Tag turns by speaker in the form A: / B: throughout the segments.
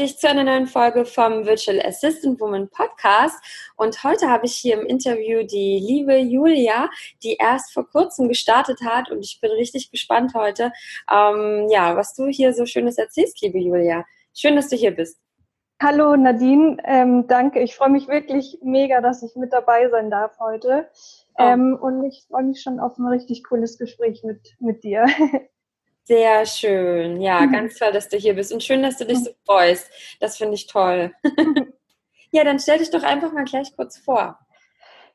A: Dich zu einer neuen Folge vom Virtual Assistant Woman Podcast. Und heute habe ich hier im Interview die liebe Julia, die erst vor kurzem gestartet hat. Und ich bin richtig gespannt heute, ähm, ja, was du hier so Schönes erzählst, liebe Julia. Schön, dass du hier bist.
B: Hallo Nadine, ähm, danke. Ich freue mich wirklich mega, dass ich mit dabei sein darf heute. Oh. Ähm, und ich freue mich schon auf ein richtig cooles Gespräch mit, mit dir.
A: Sehr schön. Ja, mhm. ganz toll, dass du hier bist und schön, dass du dich so freust. Das finde ich toll. ja, dann stell dich doch einfach mal gleich kurz vor.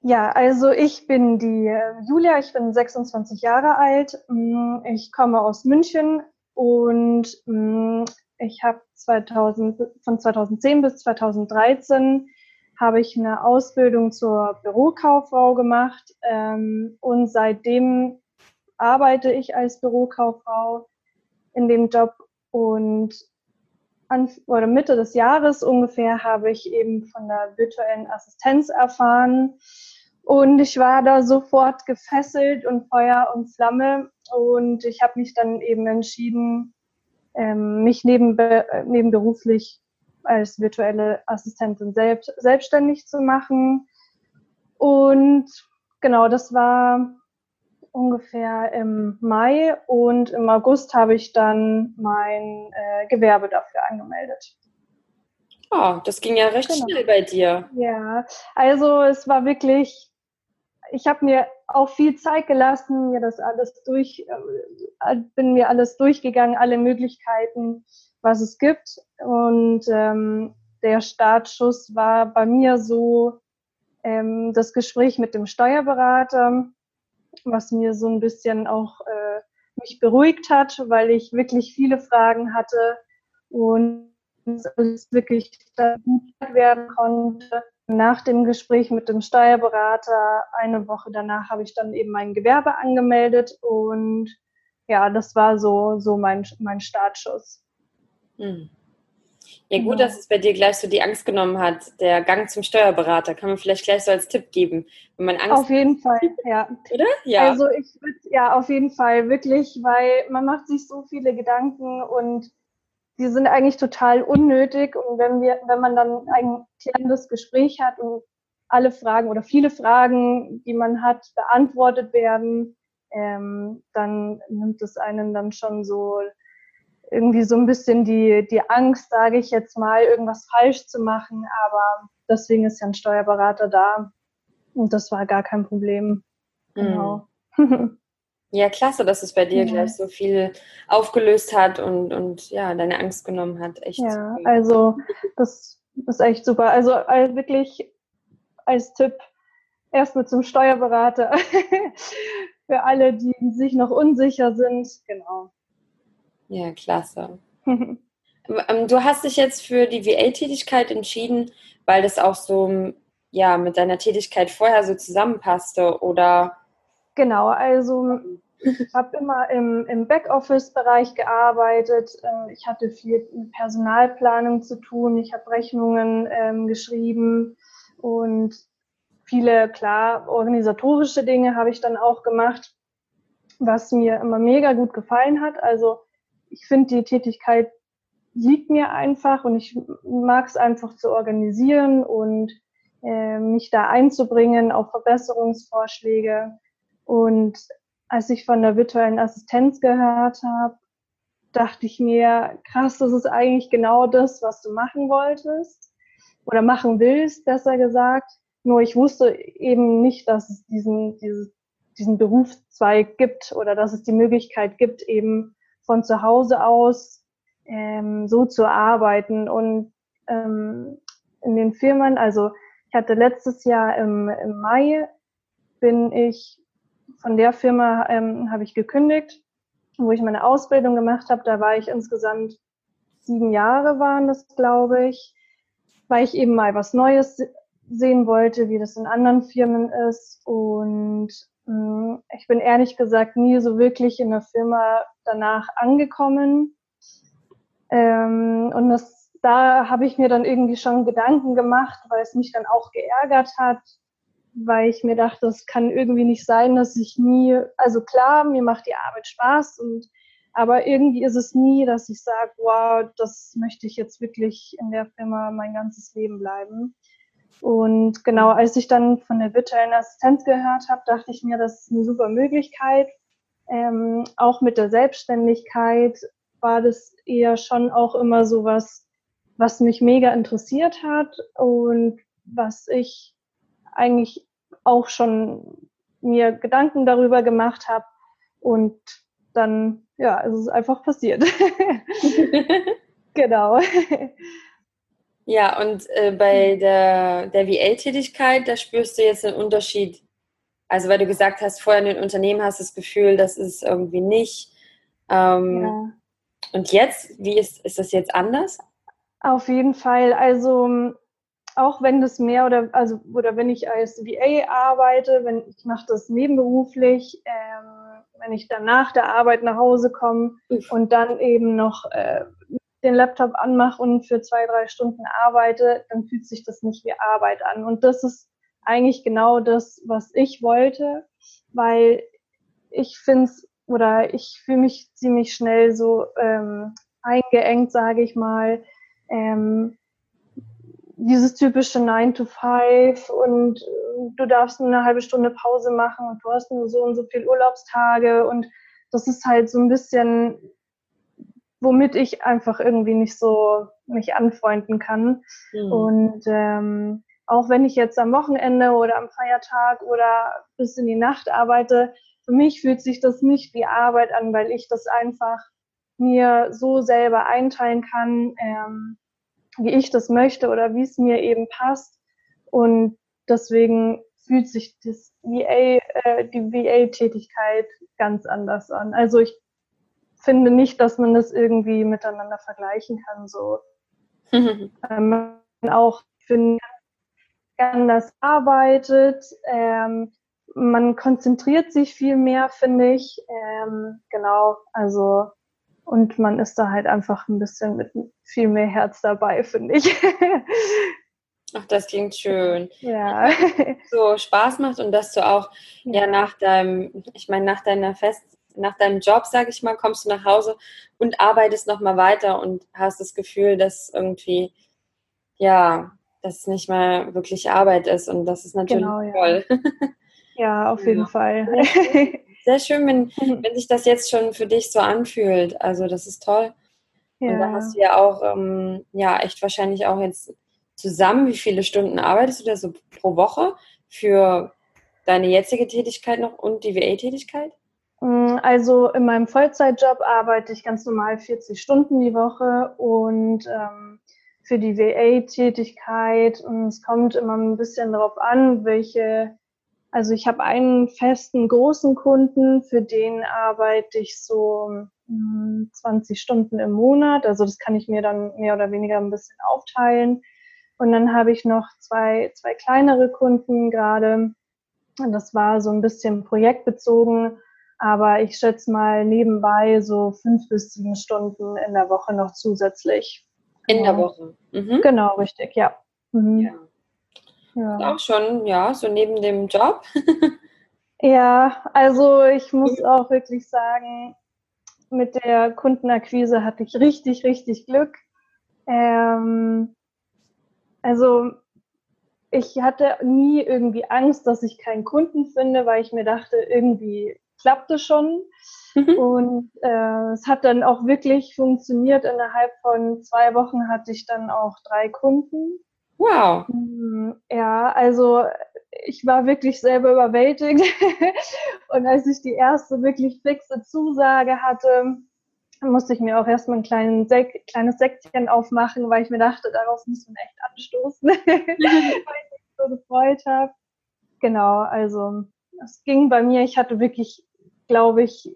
B: Ja, also ich bin die äh, Julia, ich bin 26 Jahre alt. Mm, ich komme aus München und mm, ich habe 2000, von 2010 bis 2013 habe ich eine Ausbildung zur Bürokauffrau gemacht ähm, und seitdem arbeite ich als Bürokauffrau in dem Job und an, oder Mitte des Jahres ungefähr habe ich eben von der virtuellen Assistenz erfahren und ich war da sofort gefesselt und Feuer und Flamme und ich habe mich dann eben entschieden, ähm, mich neben, nebenberuflich als virtuelle Assistentin selbst, selbstständig zu machen. Und genau, das war ungefähr im Mai und im August habe ich dann mein äh, Gewerbe dafür angemeldet.
A: Oh, das ging ja recht genau. schnell bei dir.
B: Ja, also es war wirklich, ich habe mir auch viel Zeit gelassen, mir das alles durch, äh, bin mir alles durchgegangen, alle Möglichkeiten, was es gibt. Und ähm, der Startschuss war bei mir so ähm, das Gespräch mit dem Steuerberater was mir so ein bisschen auch äh, mich beruhigt hat, weil ich wirklich viele Fragen hatte und es wirklich gut werden konnte. Nach dem Gespräch mit dem Steuerberater, eine Woche danach, habe ich dann eben mein Gewerbe angemeldet und ja, das war so, so mein, mein Startschuss.
A: Hm. Ja, gut, dass es bei dir gleich so die Angst genommen hat. Der Gang zum Steuerberater kann man vielleicht gleich so als Tipp geben.
B: Wenn man Angst auf jeden Fall, ja. Oder? Ja. Also ich würde, ja, auf jeden Fall, wirklich, weil man macht sich so viele Gedanken und die sind eigentlich total unnötig. Und wenn wir, wenn man dann ein klärendes Gespräch hat und alle Fragen oder viele Fragen, die man hat, beantwortet werden, ähm, dann nimmt es einen dann schon so irgendwie so ein bisschen die, die Angst, sage ich jetzt mal, irgendwas falsch zu machen. Aber deswegen ist ja ein Steuerberater da. Und das war gar kein Problem. Genau.
A: Ja, klasse, dass es bei dir ja. gleich so viel aufgelöst hat und, und ja, deine Angst genommen hat. Echt.
B: Ja, also das ist echt super. Also wirklich als Tipp erstmal zum Steuerberater für alle, die sich noch unsicher sind. Genau.
A: Ja, klasse. Ähm, du hast dich jetzt für die VA-Tätigkeit entschieden, weil das auch so ja, mit deiner Tätigkeit vorher so zusammenpasste, oder?
B: Genau, also ich habe immer im, im Backoffice-Bereich gearbeitet. Ähm, ich hatte viel mit Personalplanung zu tun. Ich habe Rechnungen ähm, geschrieben und viele, klar, organisatorische Dinge habe ich dann auch gemacht, was mir immer mega gut gefallen hat. Also ich finde, die Tätigkeit liegt mir einfach und ich mag es einfach zu organisieren und äh, mich da einzubringen auf Verbesserungsvorschläge. Und als ich von der virtuellen Assistenz gehört habe, dachte ich mir, krass, das ist eigentlich genau das, was du machen wolltest oder machen willst, besser gesagt. Nur ich wusste eben nicht, dass es diesen, dieses, diesen Berufszweig gibt oder dass es die Möglichkeit gibt, eben von zu Hause aus ähm, so zu arbeiten. Und ähm, in den Firmen. Also ich hatte letztes Jahr im, im Mai bin ich von der Firma ähm, habe ich gekündigt, wo ich meine Ausbildung gemacht habe. Da war ich insgesamt sieben Jahre waren das, glaube ich, weil ich eben mal was Neues sehen wollte, wie das in anderen Firmen ist. Und ich bin ehrlich gesagt nie so wirklich in der Firma danach angekommen. Ähm, und das, da habe ich mir dann irgendwie schon Gedanken gemacht, weil es mich dann auch geärgert hat, weil ich mir dachte, es kann irgendwie nicht sein, dass ich nie, also klar, mir macht die Arbeit Spaß und aber irgendwie ist es nie, dass ich sage, wow, das möchte ich jetzt wirklich in der Firma mein ganzes Leben bleiben. Und genau, als ich dann von der virtuellen Assistenz gehört habe, dachte ich mir, das ist eine super Möglichkeit. Ähm, auch mit der Selbstständigkeit war das eher schon auch immer so was, was mich mega interessiert hat und was ich eigentlich auch schon mir Gedanken darüber gemacht habe. Und dann, ja, es ist einfach passiert. genau.
C: Ja, und äh, bei der, der VA-Tätigkeit, da spürst du jetzt einen Unterschied. Also, weil du gesagt hast, vorher in den Unternehmen hast du das Gefühl, das ist irgendwie nicht. Ähm, ja. Und jetzt, wie ist, ist das jetzt anders?
B: Auf jeden Fall. Also, auch wenn das mehr oder also oder wenn ich als VA arbeite, wenn ich mache das nebenberuflich, ähm, wenn ich dann nach der Arbeit nach Hause komme und dann eben noch äh, den Laptop anmache und für zwei, drei Stunden arbeite, dann fühlt sich das nicht wie Arbeit an. Und das ist eigentlich genau das, was ich wollte, weil ich finde es oder ich fühle mich ziemlich schnell so ähm, eingeengt, sage ich mal. Ähm, dieses typische 9 to 5 und äh, du darfst nur eine halbe Stunde Pause machen und du hast nur so und so viel Urlaubstage und das ist halt so ein bisschen, womit ich einfach irgendwie nicht so mich anfreunden kann. Mhm. Und ähm, auch wenn ich jetzt am Wochenende oder am Feiertag oder bis in die Nacht arbeite, für mich fühlt sich das nicht wie Arbeit an, weil ich das einfach mir so selber einteilen kann. Ähm, wie ich das möchte oder wie es mir eben passt. Und deswegen fühlt sich das VA, äh, die VA-Tätigkeit ganz anders an. Also ich finde nicht, dass man das irgendwie miteinander vergleichen kann. So ähm, auch finde anders arbeitet. Ähm, man konzentriert sich viel mehr, finde ich. Ähm, genau, also und man ist da halt einfach ein bisschen mit viel mehr Herz dabei, finde ich.
C: Ach, das klingt schön. Ja. So Spaß macht und dass du auch ja, ja nach deinem, ich meine, nach deiner Fest, nach deinem Job, sage ich mal, kommst du nach Hause und arbeitest nochmal weiter und hast das Gefühl, dass irgendwie, ja, dass es nicht mal wirklich Arbeit ist und das ist natürlich genau, ja. toll.
B: Ja, auf jeden ja. Fall.
C: Sehr schön, wenn, mhm. wenn sich das jetzt schon für dich so anfühlt. Also das ist toll. Ja. Und da hast du ja auch, ähm, ja, echt wahrscheinlich auch jetzt zusammen, wie viele Stunden arbeitest du da so pro Woche für deine jetzige Tätigkeit noch und die VA-Tätigkeit?
B: Mm, also in meinem Vollzeitjob arbeite ich ganz normal 40 Stunden die Woche und ähm, für die VA-Tätigkeit und es kommt immer ein bisschen darauf an, welche also ich habe einen festen großen Kunden, für den arbeite ich so 20 hm, Stunden im Monat. Also das kann ich mir dann mehr oder weniger ein bisschen aufteilen. Und dann habe ich noch zwei, zwei kleinere Kunden gerade. Das war so ein bisschen projektbezogen, aber ich schätze mal nebenbei so fünf bis sieben Stunden in der Woche noch zusätzlich.
C: In der Woche.
B: Mhm. Genau, richtig, ja. Mhm.
C: ja. Ja. Auch schon, ja, so neben dem Job.
B: ja, also ich muss auch wirklich sagen, mit der Kundenakquise hatte ich richtig, richtig Glück. Ähm, also ich hatte nie irgendwie Angst, dass ich keinen Kunden finde, weil ich mir dachte, irgendwie klappt es schon. Mhm. Und äh, es hat dann auch wirklich funktioniert. Innerhalb von zwei Wochen hatte ich dann auch drei Kunden.
C: Wow.
B: Hm, ja, also ich war wirklich selber überwältigt. und als ich die erste wirklich fixe Zusage hatte, musste ich mir auch erstmal ein kleines, Sek kleines Säckchen aufmachen, weil ich mir dachte, darauf muss man echt anstoßen, weil ich mich so gefreut habe. Genau, also es ging bei mir, ich hatte wirklich, glaube ich,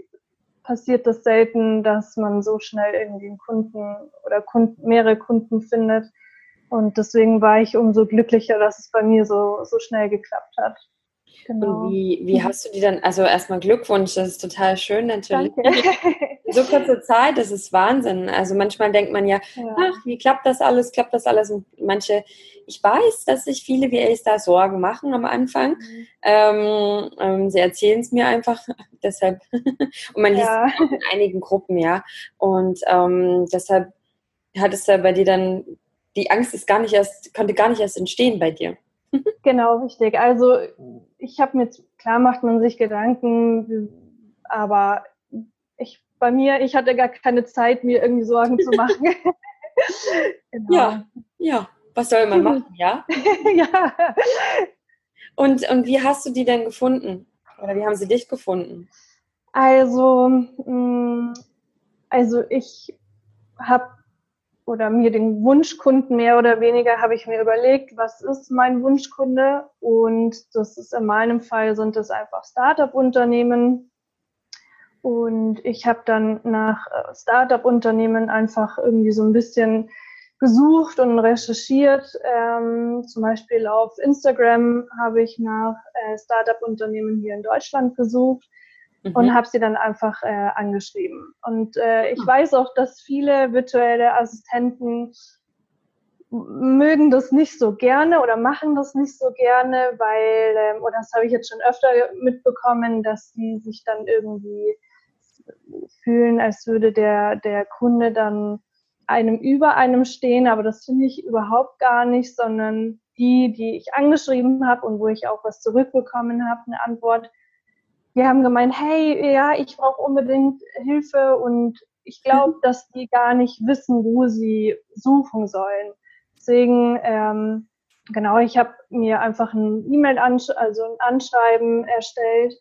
B: passiert das selten, dass man so schnell irgendwie einen Kunden oder Kunden, mehrere Kunden findet. Und deswegen war ich umso glücklicher, dass es bei mir so, so schnell geklappt hat.
C: Genau. Und wie, wie hast du die dann, also erstmal Glückwunsch, das ist total schön natürlich. Danke. So kurzer Zeit, das ist Wahnsinn. Also manchmal denkt man ja, ja, ach, wie klappt das alles, klappt das alles? Und manche, ich weiß, dass sich viele VAs da Sorgen machen am Anfang. Mhm. Ähm, ähm, sie erzählen es mir einfach, deshalb. Und man liest ja. auch in einigen Gruppen, ja. Und ähm, deshalb hat es da bei dir dann, die Angst ist gar nicht erst, konnte gar nicht erst entstehen bei dir.
B: Genau, richtig. Also ich habe mir, klar macht man sich Gedanken, aber ich, bei mir, ich hatte gar keine Zeit, mir irgendwie Sorgen zu machen.
C: genau. Ja, ja, was soll man machen, ja? ja. Und, und wie hast du die denn gefunden? Oder wie haben sie dich gefunden?
B: Also, mm, also ich habe oder mir den Wunschkunden mehr oder weniger habe ich mir überlegt, was ist mein Wunschkunde? Und das ist in meinem Fall sind es einfach Startup-Unternehmen. Und ich habe dann nach äh, Startup-Unternehmen einfach irgendwie so ein bisschen gesucht und recherchiert. Ähm, zum Beispiel auf Instagram habe ich nach äh, Startup-Unternehmen hier in Deutschland gesucht mhm. und habe sie dann einfach äh, angeschrieben. Und äh, ich mhm. weiß auch, dass viele virtuelle Assistenten mögen das nicht so gerne oder machen das nicht so gerne, weil, ähm, oder das habe ich jetzt schon öfter mitbekommen, dass sie sich dann irgendwie fühlen, als würde der, der Kunde dann einem über einem stehen, aber das finde ich überhaupt gar nicht, sondern die, die ich angeschrieben habe und wo ich auch was zurückbekommen habe, eine Antwort, die haben gemeint, hey, ja, ich brauche unbedingt Hilfe und ich glaube, mhm. dass die gar nicht wissen, wo sie suchen sollen. Deswegen, ähm, genau, ich habe mir einfach ein E-Mail, also ein Anschreiben erstellt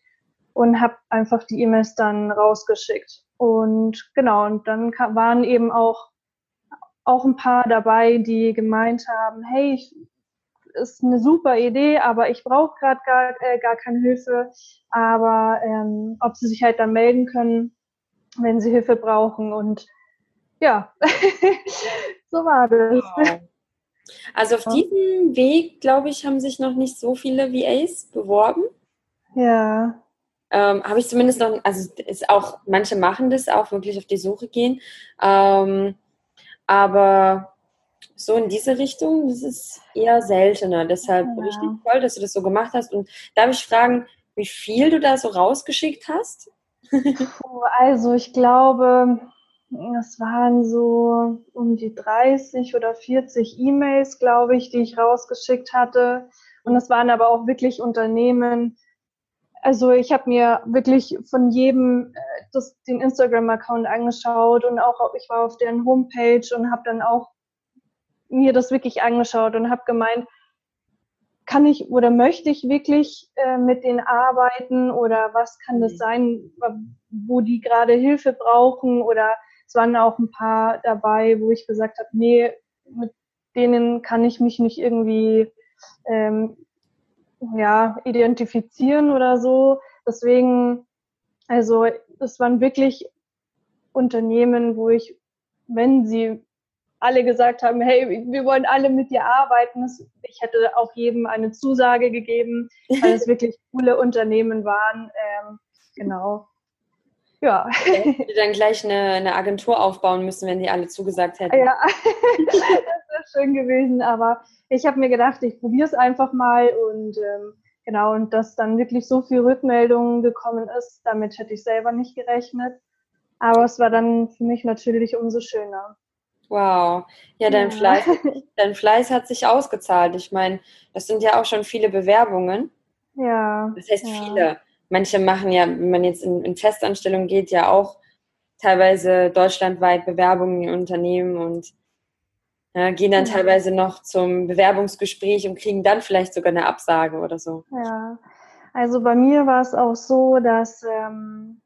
B: und habe einfach die E-Mails dann rausgeschickt. Und genau, und dann waren eben auch, auch ein paar dabei, die gemeint haben, hey, ich ist eine super Idee, aber ich brauche gerade gar, äh, gar keine Hilfe. Aber ähm, ob sie sich halt dann melden können, wenn sie Hilfe brauchen. Und ja, so war das. Wow.
C: Also auf diesem Weg, glaube ich, haben sich noch nicht so viele VAs beworben.
B: Ja.
C: Ähm, Habe ich zumindest noch, also ist auch, manche machen das auch, wirklich auf die Suche gehen. Ähm, aber so in diese Richtung, das ist eher seltener. Deshalb ja. richtig toll, dass du das so gemacht hast. Und darf ich fragen, wie viel du da so rausgeschickt hast?
B: also ich glaube, es waren so um die 30 oder 40 E-Mails, glaube ich, die ich rausgeschickt hatte. Und es waren aber auch wirklich Unternehmen. Also ich habe mir wirklich von jedem äh, das, den Instagram-Account angeschaut und auch ich war auf deren Homepage und habe dann auch mir das wirklich angeschaut und habe gemeint, kann ich oder möchte ich wirklich äh, mit denen arbeiten oder was kann das mhm. sein, wo die gerade Hilfe brauchen oder es waren auch ein paar dabei, wo ich gesagt habe, nee, mit denen kann ich mich nicht irgendwie ähm, ja, identifizieren oder so. Deswegen, also es waren wirklich Unternehmen, wo ich, wenn sie alle gesagt haben, hey, wir wollen alle mit dir arbeiten. Ich hätte auch jedem eine Zusage gegeben, weil es wirklich coole Unternehmen waren. Ähm, genau.
C: Ja. Die dann gleich eine, eine, Agentur aufbauen müssen, wenn die alle zugesagt hätten.
B: Ja, das wäre schön gewesen, aber ich habe mir gedacht, ich probiere es einfach mal und ähm, genau, und dass dann wirklich so viel Rückmeldungen gekommen ist, damit hätte ich selber nicht gerechnet. Aber es war dann für mich natürlich umso schöner.
C: Wow. Ja, dein, ja. Fleiß, dein Fleiß hat sich ausgezahlt. Ich meine, das sind ja auch schon viele Bewerbungen.
B: Ja.
C: Das heißt ja. viele. Manche machen ja, wenn man jetzt in, in Festanstellung geht, ja auch teilweise deutschlandweit Bewerbungen in Unternehmen und ja, gehen dann teilweise noch zum Bewerbungsgespräch und kriegen dann vielleicht sogar eine Absage oder so.
B: Ja, also bei mir war es auch so, dass ähm,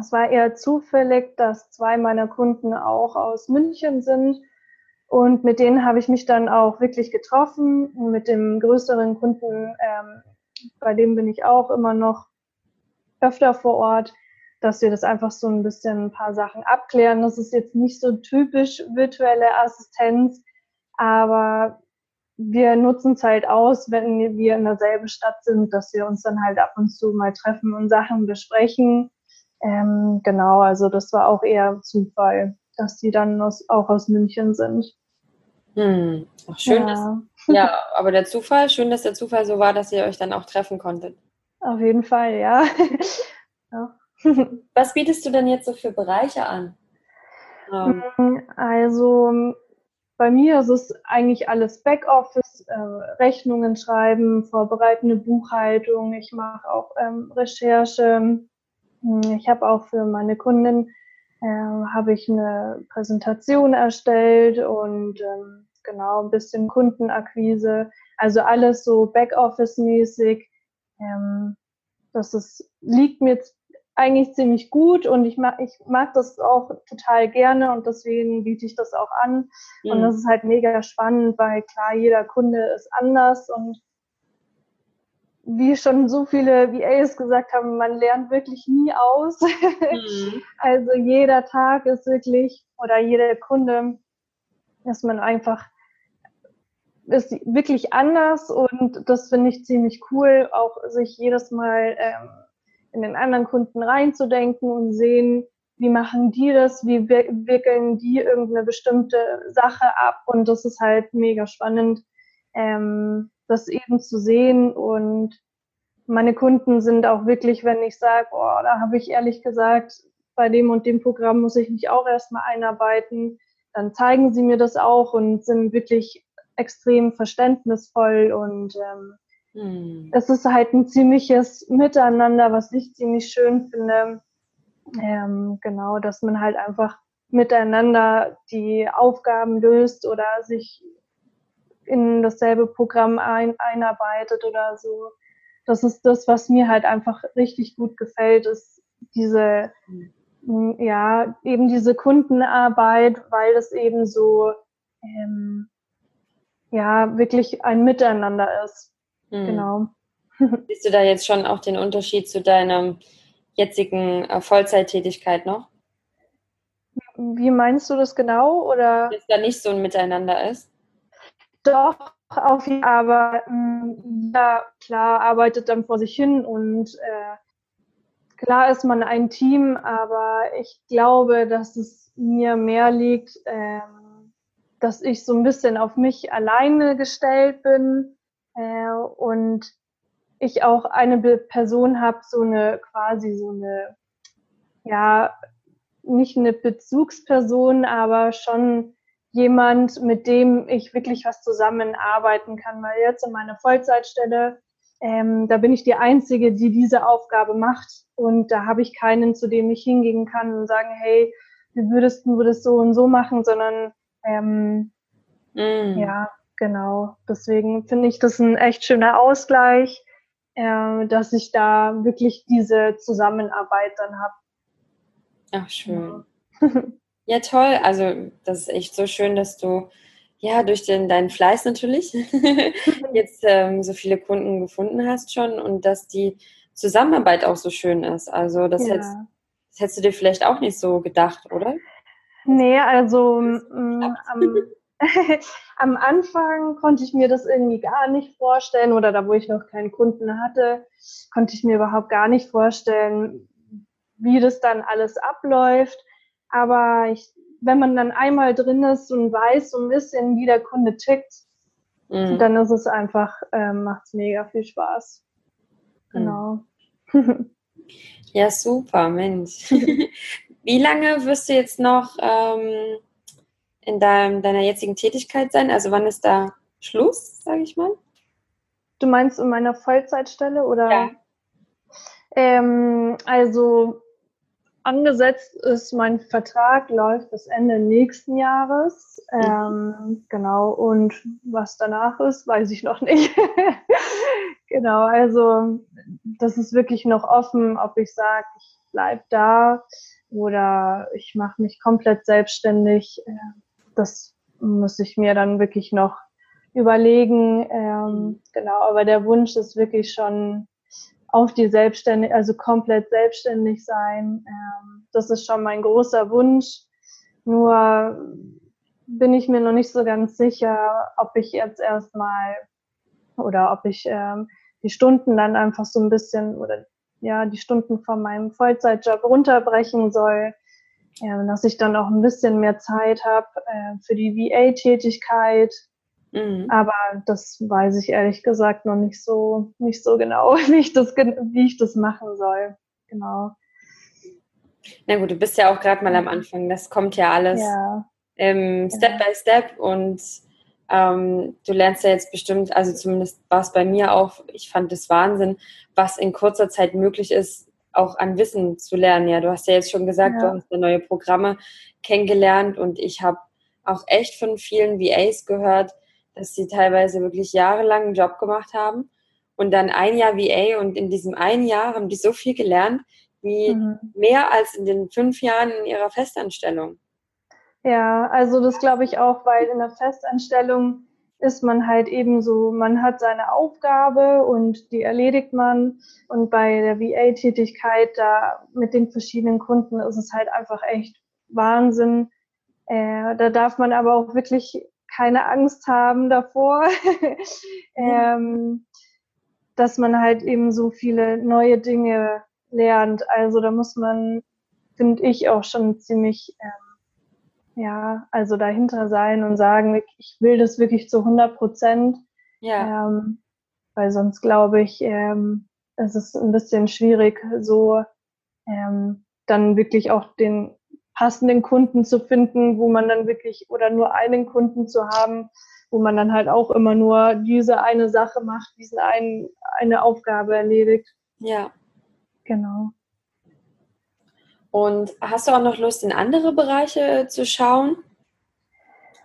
B: es war eher zufällig, dass zwei meiner Kunden auch aus München sind. Und mit denen habe ich mich dann auch wirklich getroffen. Und mit dem größeren Kunden, ähm, bei dem bin ich auch immer noch öfter vor Ort, dass wir das einfach so ein bisschen ein paar Sachen abklären. Das ist jetzt nicht so typisch virtuelle Assistenz, aber wir nutzen es halt aus, wenn wir in derselben Stadt sind, dass wir uns dann halt ab und zu mal treffen und Sachen besprechen. Ähm, genau, also das war auch eher Zufall, dass die dann aus, auch aus München sind.
C: Hm. Ach, schön, ja. Dass, ja, aber der Zufall, schön, dass der Zufall so war, dass ihr euch dann auch treffen konntet.
B: Auf jeden Fall, ja. ja.
C: Was bietest du denn jetzt so für Bereiche an?
B: Ähm. Also bei mir ist es eigentlich alles Backoffice, äh, Rechnungen schreiben, vorbereitende Buchhaltung. Ich mache auch ähm, Recherche. Hm, ich habe auch für meine Kundin äh, habe ich eine Präsentation erstellt und ähm, genau ein bisschen Kundenakquise. Also alles so Backoffice-mäßig. Ähm, das ist, liegt mir eigentlich ziemlich gut und ich mag, ich mag das auch total gerne und deswegen biete ich das auch an. Mhm. Und das ist halt mega spannend, weil klar, jeder Kunde ist anders und wie schon so viele VAs gesagt haben, man lernt wirklich nie aus. Mhm. also jeder Tag ist wirklich oder jeder Kunde ist man einfach ist wirklich anders und das finde ich ziemlich cool, auch sich jedes Mal ähm, in den anderen Kunden reinzudenken und sehen, wie machen die das, wie wickeln die irgendeine bestimmte Sache ab und das ist halt mega spannend, ähm, das eben zu sehen und meine Kunden sind auch wirklich, wenn ich sage, oh, da habe ich ehrlich gesagt, bei dem und dem Programm muss ich mich auch erstmal einarbeiten, dann zeigen sie mir das auch und sind wirklich extrem verständnisvoll und ähm, hm. Es ist halt ein ziemliches Miteinander, was ich ziemlich schön finde. Ähm, genau, dass man halt einfach miteinander die Aufgaben löst oder sich in dasselbe Programm ein, einarbeitet oder so. Das ist das, was mir halt einfach richtig gut gefällt, ist diese, hm. ja, eben diese Kundenarbeit, weil es eben so, ähm, ja, wirklich ein Miteinander ist. Mhm. Genau.
C: Siehst du da jetzt schon auch den Unterschied zu deiner jetzigen äh, Vollzeittätigkeit noch?
B: Wie meinst du das genau? Oder?
C: Dass da nicht so ein Miteinander ist?
B: Doch, auf jeden Fall. Aber mm, ja, klar, arbeitet dann vor sich hin und äh, klar ist man ein Team, aber ich glaube, dass es mir mehr liegt, äh, dass ich so ein bisschen auf mich alleine gestellt bin äh, und ich auch eine Person habe, so eine quasi so eine, ja, nicht eine Bezugsperson, aber schon jemand, mit dem ich wirklich was zusammenarbeiten kann. Weil jetzt in meiner Vollzeitstelle, ähm, da bin ich die Einzige, die diese Aufgabe macht. Und da habe ich keinen, zu dem ich hingehen kann und sagen, hey, wie würdest du das so und so machen, sondern ähm, mm. ja, Genau, deswegen finde ich das ein echt schöner Ausgleich, äh, dass ich da wirklich diese Zusammenarbeit dann habe.
C: Ach, schön. Ja. toll. Also, das ist echt so schön, dass du ja durch den, deinen Fleiß natürlich jetzt ähm, so viele Kunden gefunden hast schon und dass die Zusammenarbeit auch so schön ist. Also, das, ja. hättest, das hättest du dir vielleicht auch nicht so gedacht, oder?
B: Nee, also ähm, Am Anfang konnte ich mir das irgendwie gar nicht vorstellen oder da, wo ich noch keinen Kunden hatte, konnte ich mir überhaupt gar nicht vorstellen, wie das dann alles abläuft. Aber ich, wenn man dann einmal drin ist und weiß so ein bisschen, wie der Kunde tickt, mhm. dann ist es einfach, äh, macht es mega viel Spaß. Genau.
C: Mhm. Ja, super, Mensch. wie lange wirst du jetzt noch ähm, in deinem, deiner jetzigen Tätigkeit sein? Also wann ist da Schluss, sage ich mal?
B: Du meinst in meiner Vollzeitstelle oder? Ja. Ähm, also angesetzt ist mein Vertrag läuft bis Ende nächsten Jahres. Mhm. Ähm, genau. Und was danach ist, weiß ich noch nicht. genau. Also das ist wirklich noch offen, ob ich sage, ich bleib da oder ich mache mich komplett selbstständig. Äh, das muss ich mir dann wirklich noch überlegen. Ähm, genau, aber der Wunsch ist wirklich schon auf die Selbstständig, also komplett selbstständig sein. Ähm, das ist schon mein großer Wunsch. Nur bin ich mir noch nicht so ganz sicher, ob ich jetzt erstmal oder ob ich ähm, die Stunden dann einfach so ein bisschen oder ja, die Stunden von meinem Vollzeitjob runterbrechen soll, äh, dass ich dann auch ein bisschen mehr Zeit habe äh, für die VA-Tätigkeit. Mhm. Aber das weiß ich ehrlich gesagt noch nicht so, nicht so genau, wie ich das, wie ich das machen soll. Genau.
C: Na gut, du bist ja auch gerade mal am Anfang. Das kommt ja alles ja. Ähm, Step ja. by Step und ähm, du lernst ja jetzt bestimmt, also zumindest war es bei mir auch, ich fand es Wahnsinn, was in kurzer Zeit möglich ist, auch an Wissen zu lernen. Ja, du hast ja jetzt schon gesagt, ja. du hast ja neue Programme kennengelernt und ich habe auch echt von vielen VAs gehört, dass sie teilweise wirklich jahrelang einen Job gemacht haben und dann ein Jahr VA und in diesem einen Jahr haben die so viel gelernt wie mhm. mehr als in den fünf Jahren in ihrer Festanstellung.
B: Ja, also das glaube ich auch, weil in der Festanstellung ist man halt eben so, man hat seine Aufgabe und die erledigt man. Und bei der VA-Tätigkeit, da mit den verschiedenen Kunden ist es halt einfach echt Wahnsinn. Äh, da darf man aber auch wirklich keine Angst haben davor, ähm, dass man halt eben so viele neue Dinge lernt. Also da muss man, finde ich, auch schon ziemlich ähm, ja, also dahinter sein und sagen, ich will das wirklich zu 100 Prozent. Ja. Ähm, weil sonst glaube ich, ähm, es ist ein bisschen schwierig, so ähm, dann wirklich auch den passenden Kunden zu finden, wo man dann wirklich oder nur einen Kunden zu haben, wo man dann halt auch immer nur diese eine Sache macht, diese ein, eine Aufgabe erledigt.
C: Ja.
B: Genau.
C: Und hast du auch noch Lust, in andere Bereiche zu schauen?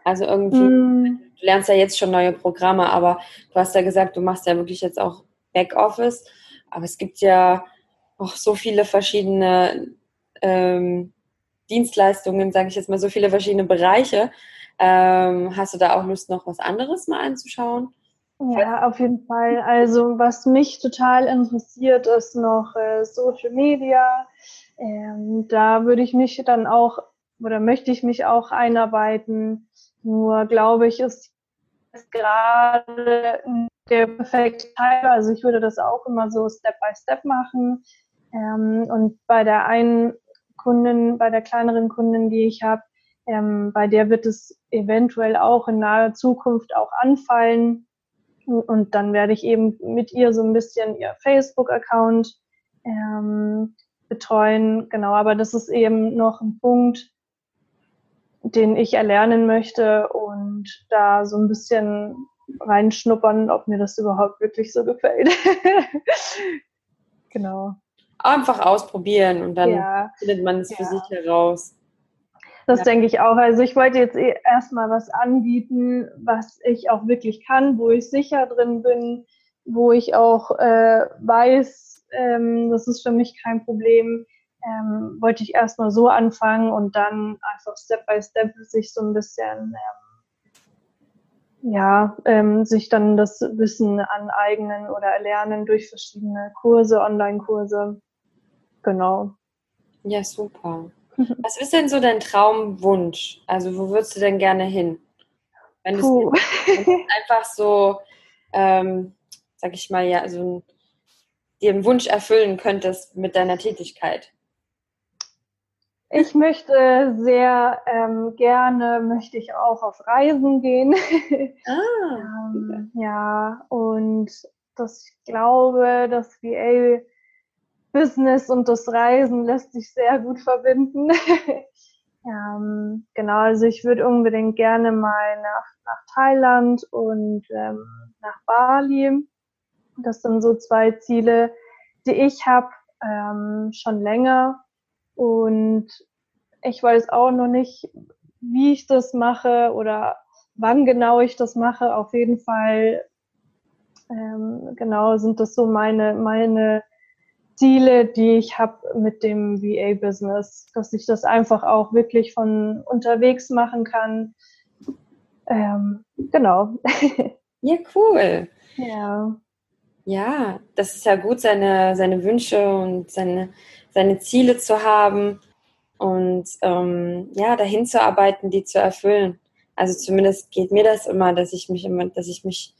C: Also irgendwie, mm. du lernst ja jetzt schon neue Programme, aber du hast ja gesagt, du machst ja wirklich jetzt auch Backoffice. Aber es gibt ja auch so viele verschiedene ähm, Dienstleistungen, sage ich jetzt mal, so viele verschiedene Bereiche. Ähm, hast du da auch Lust, noch was anderes mal anzuschauen?
B: Ja, auf jeden Fall. Also was mich total interessiert, ist noch äh, Social Media. Ähm, da würde ich mich dann auch oder möchte ich mich auch einarbeiten. Nur glaube ich, ist gerade der perfekte Teil. Also ich würde das auch immer so Step by Step machen. Ähm, und bei der einen Kundin, bei der kleineren Kundin, die ich habe, ähm, bei der wird es eventuell auch in naher Zukunft auch anfallen. Und dann werde ich eben mit ihr so ein bisschen ihr Facebook-Account ähm, betreuen. Genau, aber das ist eben noch ein Punkt, den ich erlernen möchte und da so ein bisschen reinschnuppern, ob mir das überhaupt wirklich so gefällt. genau.
C: Einfach ausprobieren und dann ja. findet man es für ja. sich heraus.
B: Das ja. denke ich auch. Also ich wollte jetzt eh erstmal was anbieten, was ich auch wirklich kann, wo ich sicher drin bin, wo ich auch äh, weiß, ähm, das ist für mich kein Problem. Ähm, wollte ich erstmal so anfangen und dann einfach Step by Step sich so ein bisschen, ähm, ja, ähm, sich dann das Wissen aneignen oder erlernen durch verschiedene Kurse, Online-Kurse. Genau.
C: Ja, super. Was ist denn so dein Traumwunsch? Also wo würdest du denn gerne hin? Wenn du einfach so, ähm, sag ich mal, ja, so ein dir einen Wunsch erfüllen könntest mit deiner Tätigkeit?
B: Ich möchte sehr ähm, gerne, möchte ich auch auf Reisen gehen. Ah, ähm, ja, und das, ich glaube, das VA-Business und das Reisen lässt sich sehr gut verbinden. ähm, genau, also ich würde unbedingt gerne mal nach, nach Thailand und ähm, nach Bali. Das sind so zwei Ziele, die ich habe, ähm, schon länger. Und ich weiß auch noch nicht, wie ich das mache oder wann genau ich das mache. Auf jeden Fall, ähm, genau, sind das so meine, meine Ziele, die ich habe mit dem VA-Business, dass ich das einfach auch wirklich von unterwegs machen kann. Ähm, genau.
C: Ja, cool.
B: Ja.
C: Ja, das ist ja gut, seine, seine Wünsche und seine, seine Ziele zu haben und ähm, ja, dahin zu arbeiten, die zu erfüllen. Also zumindest geht mir das immer, dass ich mich immer, dass ich mich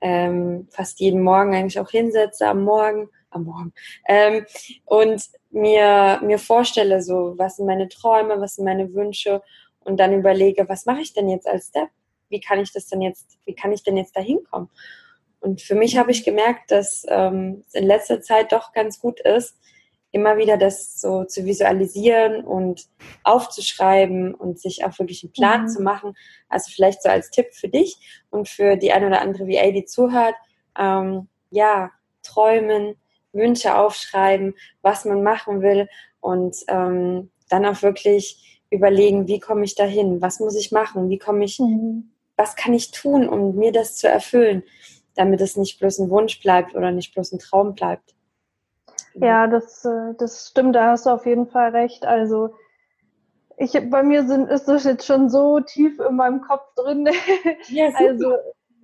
C: ähm, fast jeden Morgen eigentlich auch hinsetze am Morgen, am Morgen ähm, und mir mir vorstelle, so was sind meine Träume, was sind meine Wünsche und dann überlege, was mache ich denn jetzt als Step? Wie kann ich das denn jetzt? Wie kann ich denn jetzt dahin kommen? Und für mich habe ich gemerkt, dass ähm, es in letzter Zeit doch ganz gut ist, immer wieder das so zu visualisieren und aufzuschreiben und sich auch wirklich einen Plan mhm. zu machen. Also vielleicht so als Tipp für dich und für die eine oder andere VA, die zuhört. Ähm, ja, träumen, Wünsche aufschreiben, was man machen will und ähm, dann auch wirklich überlegen, wie komme ich dahin, was muss ich machen, wie komme ich, mhm. was kann ich tun, um mir das zu erfüllen, damit es nicht bloß ein Wunsch bleibt oder nicht bloß ein Traum bleibt.
B: Ja, das, äh, das stimmt, da hast du auf jeden Fall recht. Also ich, bei mir sind, ist das jetzt schon so tief in meinem Kopf drin. Ja, also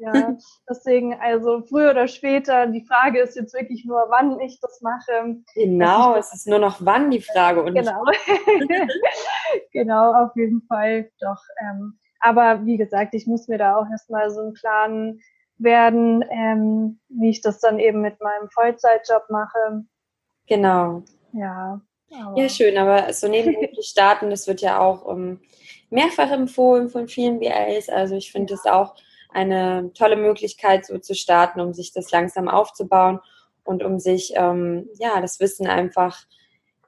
B: ja, deswegen, also früher oder später, die Frage ist jetzt wirklich nur, wann ich das mache.
C: Genau, es ist nur noch wann die Frage.
B: Und genau, genau, auf jeden Fall doch. Ähm, aber wie gesagt, ich muss mir da auch erstmal so einen Plan werden, ähm, wie ich das dann eben mit meinem Vollzeitjob mache.
C: Genau.
B: Ja.
C: Ja, schön, aber so nebenberuflich starten, das wird ja auch um, ähm, mehrfach empfohlen von vielen BAs. Also ich finde es auch eine tolle Möglichkeit, so zu starten, um sich das langsam aufzubauen und um sich ähm, ja das Wissen einfach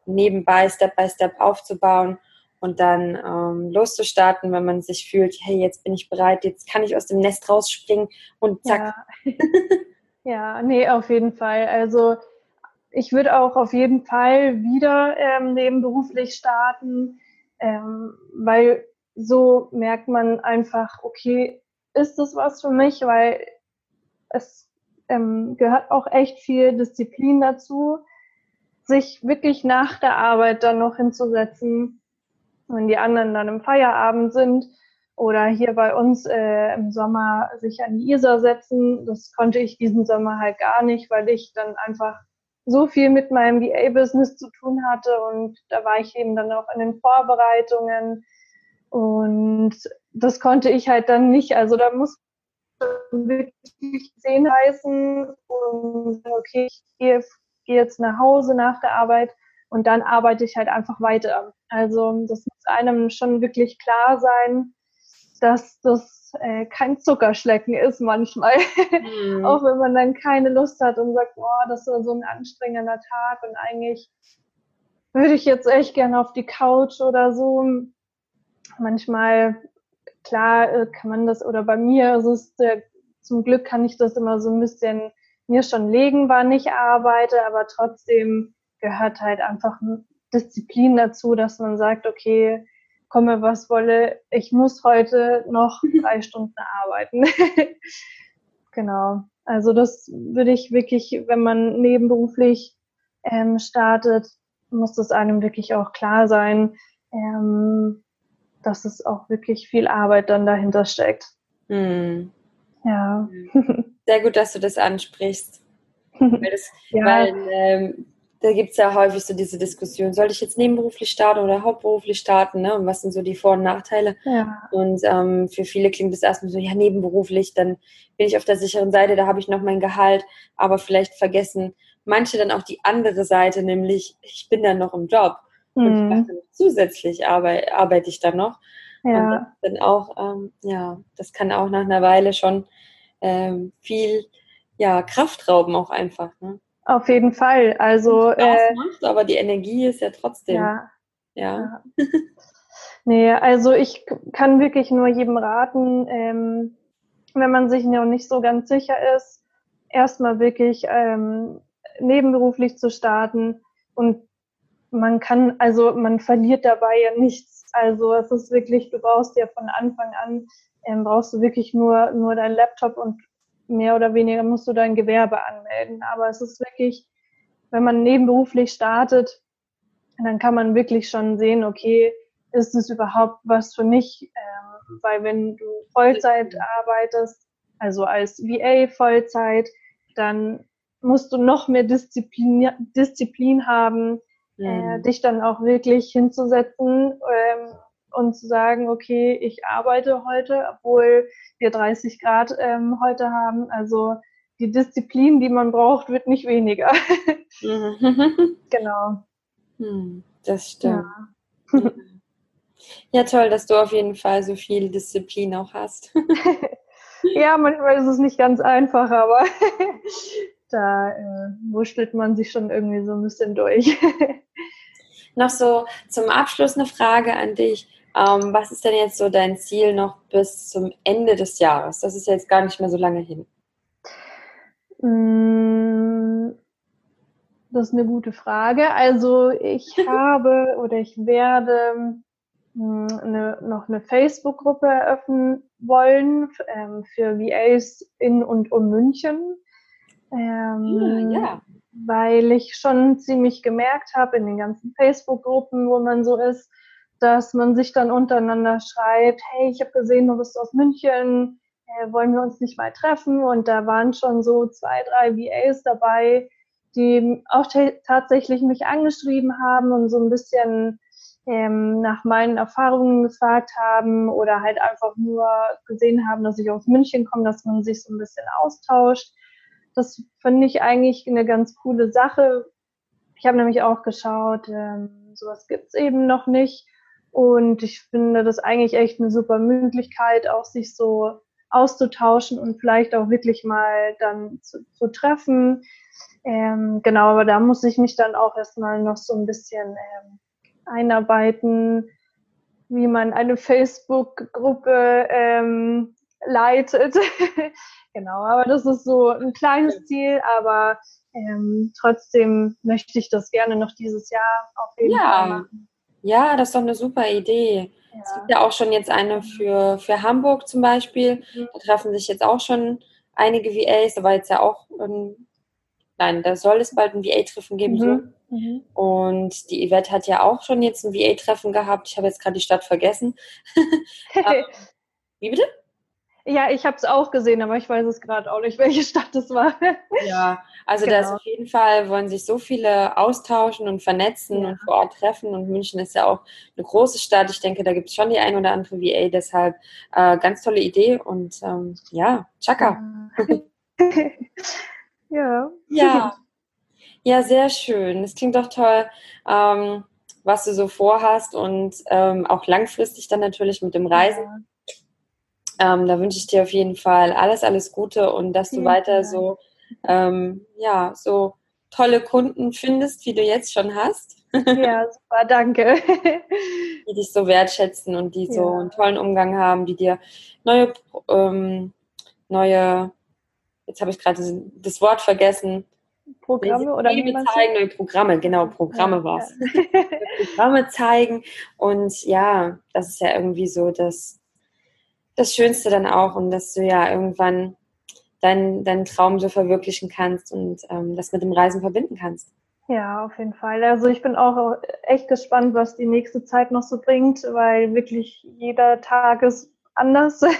C: nebenbei, Step by Step aufzubauen und dann ähm, loszustarten, wenn man sich fühlt, hey, jetzt bin ich bereit, jetzt kann ich aus dem Nest rausspringen und zack.
B: Ja, ja nee, auf jeden Fall. Also ich würde auch auf jeden Fall wieder ähm, nebenberuflich starten, ähm, weil so merkt man einfach, okay, ist das was für mich, weil es ähm, gehört auch echt viel Disziplin dazu, sich wirklich nach der Arbeit dann noch hinzusetzen, wenn die anderen dann im Feierabend sind oder hier bei uns äh, im Sommer sich an die Isar setzen. Das konnte ich diesen Sommer halt gar nicht, weil ich dann einfach so viel mit meinem VA-Business zu tun hatte und da war ich eben dann auch in den Vorbereitungen und das konnte ich halt dann nicht. Also da muss wirklich sehen heißen und okay, ich gehe, gehe jetzt nach Hause nach der Arbeit und dann arbeite ich halt einfach weiter. Also das muss einem schon wirklich klar sein, dass das äh, kein Zuckerschlecken ist manchmal. Mhm. Auch wenn man dann keine Lust hat und sagt, boah, das ist so ein anstrengender Tag und eigentlich würde ich jetzt echt gerne auf die Couch oder so. Manchmal, klar, äh, kann man das, oder bei mir also ist der, zum Glück kann ich das immer so ein bisschen mir schon legen, wann ich arbeite, aber trotzdem gehört halt einfach Disziplin dazu, dass man sagt, okay, komme, was wolle, ich muss heute noch drei Stunden arbeiten. genau. Also das würde ich wirklich, wenn man nebenberuflich ähm, startet, muss das einem wirklich auch klar sein, ähm, dass es auch wirklich viel Arbeit dann dahinter steckt.
C: Hm.
B: Ja.
C: Sehr gut, dass du das ansprichst. Weil, das, ja. weil ähm, da gibt es ja häufig so diese Diskussion, soll ich jetzt nebenberuflich starten oder hauptberuflich starten? Ne? Und was sind so die Vor- und Nachteile?
B: Ja.
C: Und ähm, für viele klingt es erstmal so, ja, nebenberuflich, dann bin ich auf der sicheren Seite, da habe ich noch mein Gehalt, aber vielleicht vergessen manche dann auch die andere Seite, nämlich ich bin dann noch im Job. Mhm. Und ich dachte, zusätzlich arbeite, arbeite ich dann noch.
B: Ja.
C: Und dann auch, ähm, ja, das kann auch nach einer Weile schon ähm, viel ja, Kraft rauben auch einfach. Ne?
B: Auf jeden Fall. Also
C: äh, macht, aber die Energie ist ja trotzdem.
B: Ja.
C: Ja.
B: ja. nee, also ich kann wirklich nur jedem raten, ähm, wenn man sich noch nicht so ganz sicher ist, erstmal wirklich ähm, nebenberuflich zu starten und man kann, also man verliert dabei ja nichts. Also es ist wirklich, du brauchst ja von Anfang an, ähm, brauchst du wirklich nur, nur dein Laptop und mehr oder weniger musst du dein Gewerbe anmelden. Aber es ist wirklich, wenn man nebenberuflich startet, dann kann man wirklich schon sehen, okay, ist es überhaupt was für mich? Ähm, weil wenn du Vollzeit arbeitest, also als VA Vollzeit, dann musst du noch mehr Disziplin, Disziplin haben, äh, mhm. äh, dich dann auch wirklich hinzusetzen ähm, und zu sagen, okay, ich arbeite heute, obwohl wir 30 Grad ähm, heute haben. Also die Disziplin, die man braucht, wird nicht weniger. Mhm. genau.
C: Hm, das stimmt. Ja. ja, toll, dass du auf jeden Fall so viel Disziplin auch hast.
B: ja, manchmal ist es nicht ganz einfach, aber da äh, wurschtelt man sich schon irgendwie so ein bisschen durch.
C: noch so zum Abschluss eine Frage an dich. Ähm, was ist denn jetzt so dein Ziel noch bis zum Ende des Jahres? Das ist jetzt gar nicht mehr so lange hin.
B: Mm, das ist eine gute Frage. Also ich habe oder ich werde hm, eine, noch eine Facebook-Gruppe eröffnen wollen ähm, für VAs in und um München. Ähm, ja, ja. Weil ich schon ziemlich gemerkt habe in den ganzen Facebook-Gruppen, wo man so ist, dass man sich dann untereinander schreibt, hey, ich habe gesehen, du bist aus München, äh, wollen wir uns nicht mal treffen? Und da waren schon so zwei, drei VAs dabei, die auch tatsächlich mich angeschrieben haben und so ein bisschen ähm, nach meinen Erfahrungen gefragt haben oder halt einfach nur gesehen haben, dass ich aus München komme, dass man sich so ein bisschen austauscht. Das finde ich eigentlich eine ganz coole Sache. Ich habe nämlich auch geschaut, ähm, sowas gibt's eben noch nicht. Und ich finde das eigentlich echt eine super Möglichkeit, auch sich so auszutauschen und vielleicht auch wirklich mal dann zu, zu treffen. Ähm, genau, aber da muss ich mich dann auch erstmal noch so ein bisschen ähm, einarbeiten, wie man eine Facebook-Gruppe ähm, leitet. genau, aber das ist so ein kleines Ziel, aber ähm, trotzdem möchte ich das gerne noch dieses Jahr auf jeden ja. Fall machen.
C: Ja, das ist doch eine super Idee. Ja. Es gibt ja auch schon jetzt eine für, für Hamburg zum Beispiel. Mhm. Da treffen sich jetzt auch schon einige VAs. War jetzt ja auch, ähm, nein, da soll es bald ein VA-Treffen geben. Mhm. So. Mhm. Und die Yvette hat ja auch schon jetzt ein VA-Treffen gehabt. Ich habe jetzt gerade die Stadt vergessen. Wie bitte?
B: Ja, ich habe es auch gesehen, aber ich weiß es gerade auch nicht, welche Stadt es war.
C: Ja, also genau. da ist auf jeden Fall, wollen sich so viele austauschen und vernetzen ja. und vor Ort treffen. Und München ist ja auch eine große Stadt. Ich denke, da gibt es schon die ein oder andere VA, deshalb äh, ganz tolle Idee und ähm, ja, Chaka.
B: ja.
C: Ja. Ja, sehr schön. Das klingt doch toll. Ähm, was du so vorhast und ähm, auch langfristig dann natürlich mit dem Reisen. Ja ähm, da wünsche ich dir auf jeden Fall alles, alles Gute und dass du ja, weiter ja. so, ähm, ja, so tolle Kunden findest, wie du jetzt schon hast.
B: Ja, super, danke.
C: die dich so wertschätzen und die ja. so einen tollen Umgang haben, die dir neue, ähm, neue, jetzt habe ich gerade das Wort vergessen.
B: Programme oder
C: wie zeigen, neue Programme, genau, Programme ja, war es. Programme zeigen und ja, das ist ja irgendwie so das, das Schönste dann auch und dass du ja irgendwann deinen, deinen Traum so verwirklichen kannst und ähm, das mit dem Reisen verbinden kannst.
B: Ja, auf jeden Fall. Also ich bin auch echt gespannt, was die nächste Zeit noch so bringt, weil wirklich jeder Tag ist anders.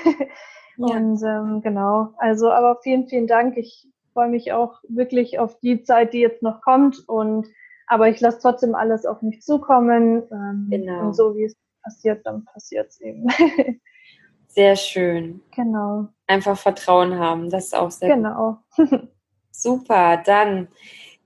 B: Ja. Und ähm, genau, also aber vielen, vielen Dank. Ich freue mich auch wirklich auf die Zeit, die jetzt noch kommt. Und aber ich lasse trotzdem alles auf mich zukommen. Ähm, genau. Und so wie es passiert, dann passiert es eben.
C: Sehr schön.
B: Genau.
C: Einfach Vertrauen haben, das ist auch sehr
B: Genau.
C: Super, dann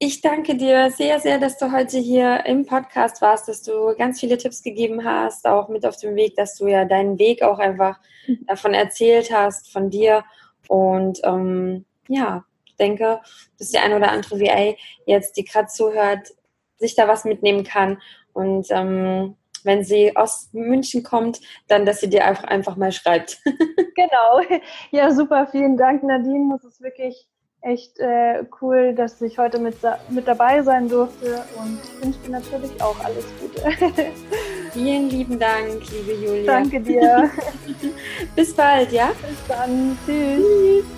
C: ich danke dir sehr, sehr, dass du heute hier im Podcast warst, dass du ganz viele Tipps gegeben hast, auch mit auf dem Weg, dass du ja deinen Weg auch einfach davon erzählt hast, von dir. Und ähm, ja, ich denke, dass die ein oder andere VA jetzt, die gerade zuhört, sich da was mitnehmen kann. Und ähm, wenn sie aus München kommt, dann, dass sie dir einfach, einfach mal schreibt.
B: genau. Ja, super. Vielen Dank, Nadine. Das ist wirklich echt äh, cool, dass ich heute mit, mit dabei sein durfte und ich wünsche dir natürlich auch alles Gute.
C: Vielen lieben Dank, liebe Julia.
B: Danke dir.
C: Bis bald, ja?
B: Bis dann. Tschüss.